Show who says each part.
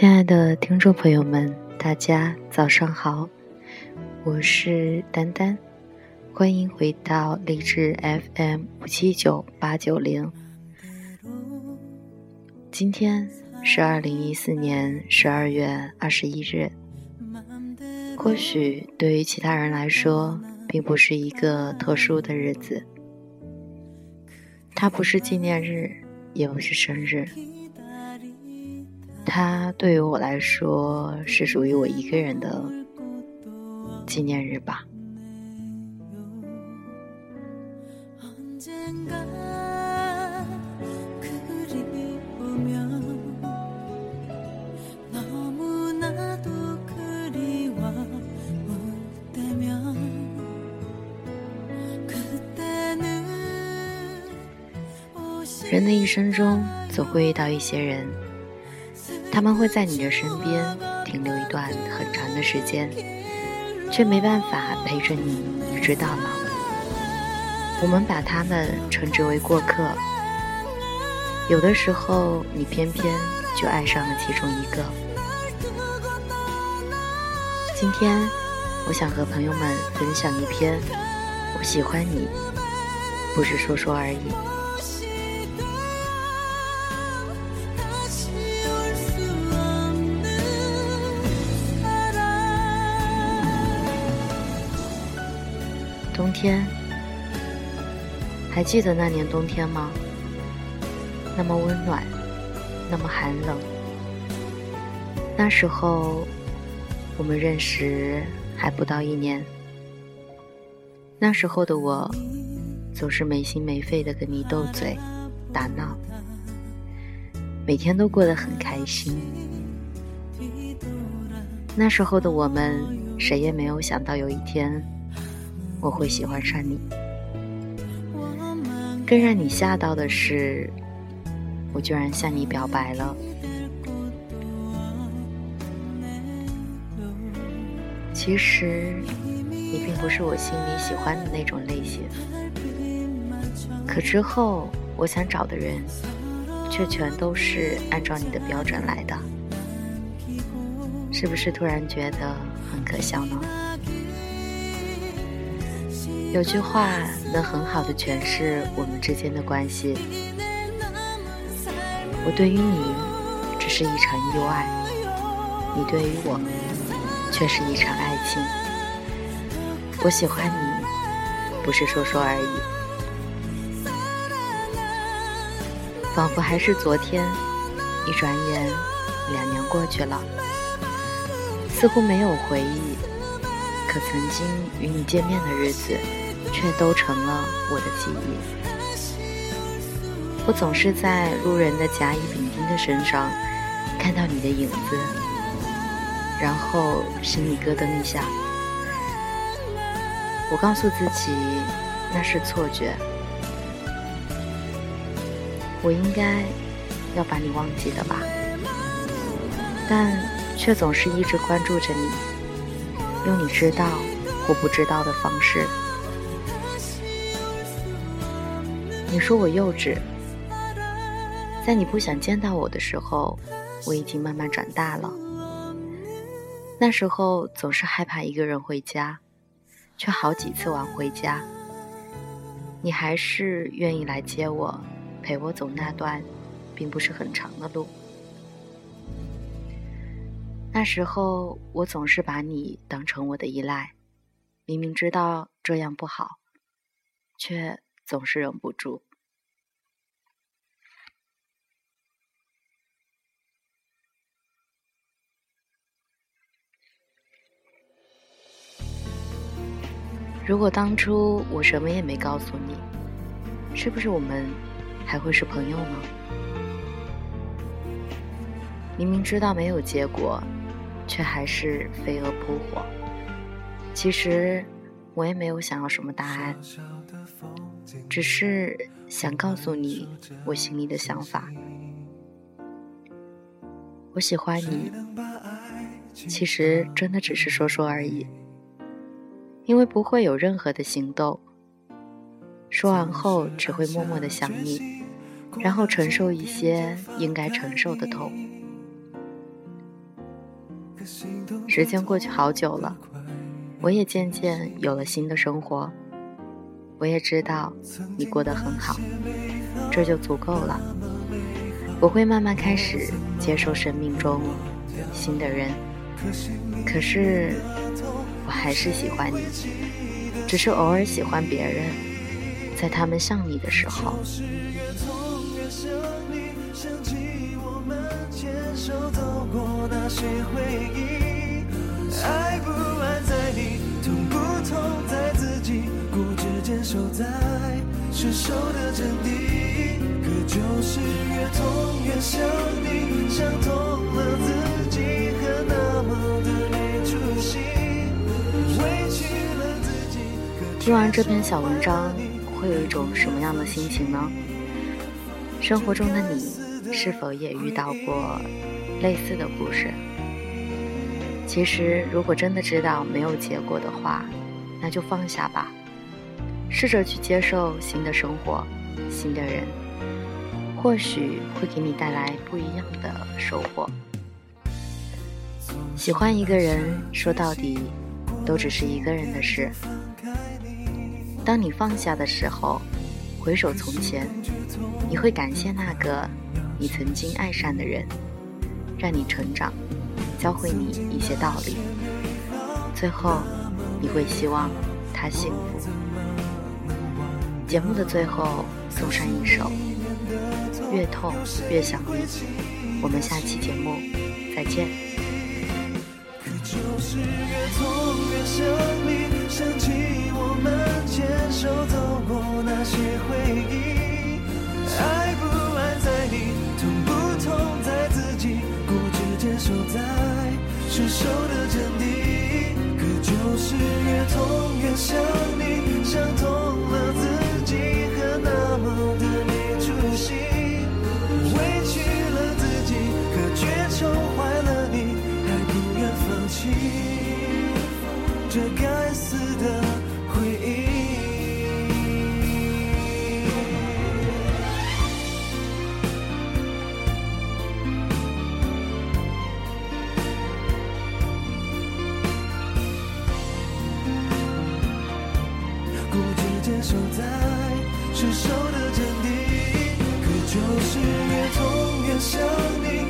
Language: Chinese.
Speaker 1: 亲爱的听众朋友们，大家早上好，我是丹丹，欢迎回到励志 FM 五七九八九零。今天是二零一四年十二月二十一日，或许对于其他人来说，并不是一个特殊的日子，它不是纪念日，也不是生日。它对于我来说是属于我一个人的纪念日吧。人的一生中，总会遇到一些人。他们会在你的身边停留一段很长的时间，却没办法陪着你一直到老。我们把他们称之为过客。有的时候，你偏偏就爱上了其中一个。今天，我想和朋友们分享一篇“我喜欢你”，不是说说而已。冬天，还记得那年冬天吗？那么温暖，那么寒冷。那时候，我们认识还不到一年。那时候的我，总是没心没肺的跟你斗嘴、打闹，每天都过得很开心。那时候的我们，谁也没有想到有一天。我会喜欢上你，更让你吓到的是，我居然向你表白了。其实，你并不是我心里喜欢的那种类型，可之后我想找的人，却全都是按照你的标准来的，是不是突然觉得很可笑呢？有句话能很好的诠释我们之间的关系。我对于你只是一场意外，你对于我却是一场爱情。我喜欢你，不是说说而已。仿佛还是昨天，一转眼两年过去了，似乎没有回忆，可曾经与你见面的日子。却都成了我的记忆。我总是在路人的甲乙丙丁的身上看到你的影子，然后心里咯噔一下。我告诉自己那是错觉，我应该要把你忘记的吧，但却总是一直关注着你，用你知道或不知道的方式。你说我幼稚，在你不想见到我的时候，我已经慢慢长大了。那时候总是害怕一个人回家，却好几次晚回家，你还是愿意来接我，陪我走那段并不是很长的路。那时候我总是把你当成我的依赖，明明知道这样不好，却。总是忍不住。如果当初我什么也没告诉你，是不是我们还会是朋友呢？明明知道没有结果，却还是飞蛾扑火。其实我也没有想要什么答案。只是想告诉你我心里的想法。我喜欢你，其实真的只是说说而已，因为不会有任何的行动。说完后只会默默的想你，然后承受一些应该承受的痛。时间过去好久了，我也渐渐有了新的生活。我也知道你过得很好，这就足够了。我会慢慢开始接受生命中新的人，可是我还是喜欢你，只是偶尔喜欢别人，在他们像你的时候。爱不爱在你，痛不痛在自己，固执坚守在失守的阵地。可就是越痛越想你，想通了自己，和那么的没出息，委屈了自己。听完这篇小文章，会有一种什么样的心情呢？生活中的你，是否也遇到过类似的故事？其实，如果真的知道没有结果的话，那就放下吧，试着去接受新的生活、新的人，或许会给你带来不一样的收获。喜欢一个人，说到底，都只是一个人的事。当你放下的时候，回首从前，你会感谢那个你曾经爱上的人，让你成长。教会你一些道理，最后你会希望他幸福。节目的最后送上一首《越痛越想你》，我们下期节目再见。想你，想通了自己，还那么的没出息，委屈了自己，可却宠坏了你，还不愿放弃。这该死的想你。